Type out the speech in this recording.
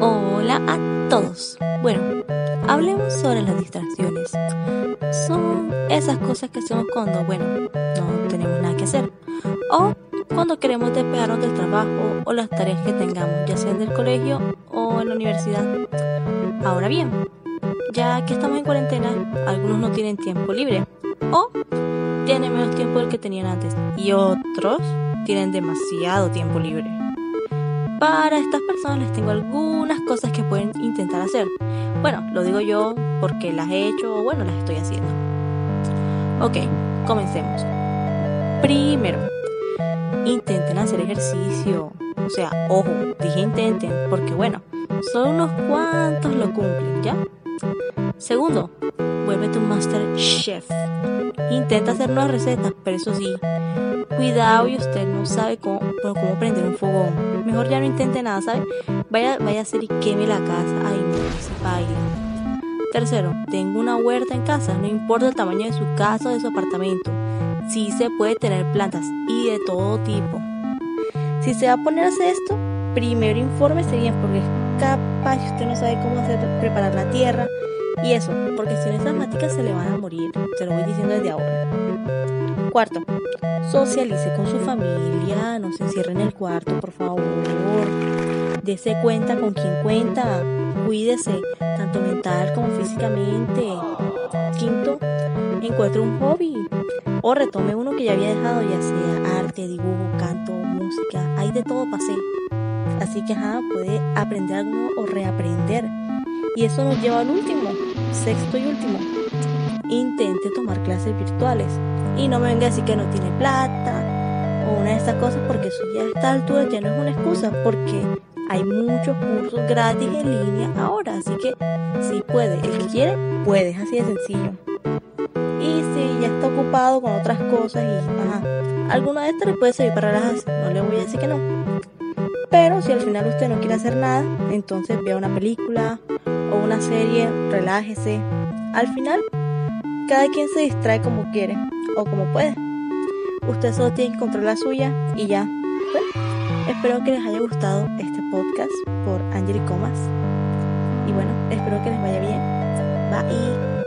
Hola a todos. Bueno, hablemos sobre las distracciones. Son esas cosas que hacemos cuando, bueno, no tenemos nada que hacer. O cuando queremos despegarnos del trabajo o las tareas que tengamos, ya sea en el colegio o en la universidad. Ahora bien, ya que estamos en cuarentena, algunos no tienen tiempo libre o tienen menos tiempo del que tenían antes y otros tienen demasiado tiempo libre. Para estas personas les tengo algunas cosas que pueden intentar hacer. Bueno, lo digo yo porque las he hecho o bueno, las estoy haciendo. Ok, comencemos. Primero, intenten hacer ejercicio. O sea, ojo, dije intenten porque bueno, solo unos cuantos lo cumplen, ¿ya? Segundo, vuélvete un master chef. Intenta hacer nuevas recetas, pero eso sí, cuidado y usted no sabe cómo, cómo prender un fogón. Mejor ya no intente nada, ¿sabe? Vaya, vaya a hacer y queme la casa. Ay, no, se baila. Tercero, tengo una huerta en casa, no importa el tamaño de su casa o de su apartamento. Sí se puede tener plantas y de todo tipo. Si se va a poner a hacer esto, primero infórmese bien porque es capaz usted no sabe cómo hacer preparar la tierra y eso, porque si no maticas se le van a morir, se lo voy diciendo desde ahora. Cuarto, socialice con su familia, no se encierre en el cuarto, por favor. Dese cuenta con quien cuenta, cuídese, tanto mental como físicamente. Quinto, encuentre un hobby o retome uno que ya había dejado, ya sea arte, dibujo, canto, música, hay de todo hacer. Así que ajá, puede aprender o reaprender. Y eso nos lleva al último, sexto y último. Intente tomar clases virtuales. Y no me venga a decir que no tiene plata o una de estas cosas porque eso ya a esta altura ya no es una excusa porque hay muchos cursos gratis en línea ahora. Así que si puede, el que quiere, puede, es así de sencillo. Y si ya está ocupado con otras cosas y ajá, alguna de estas le puede servir para relajarse, no le voy a decir que no. Pero si al final usted no quiere hacer nada, entonces vea una película o una serie, relájese. Al final, cada quien se distrae como quiere o como puede. Usted solo tiene que encontrar la suya y ya. Espero que les haya gustado este podcast por Angeli Comas. Y bueno, espero que les vaya bien. Bye.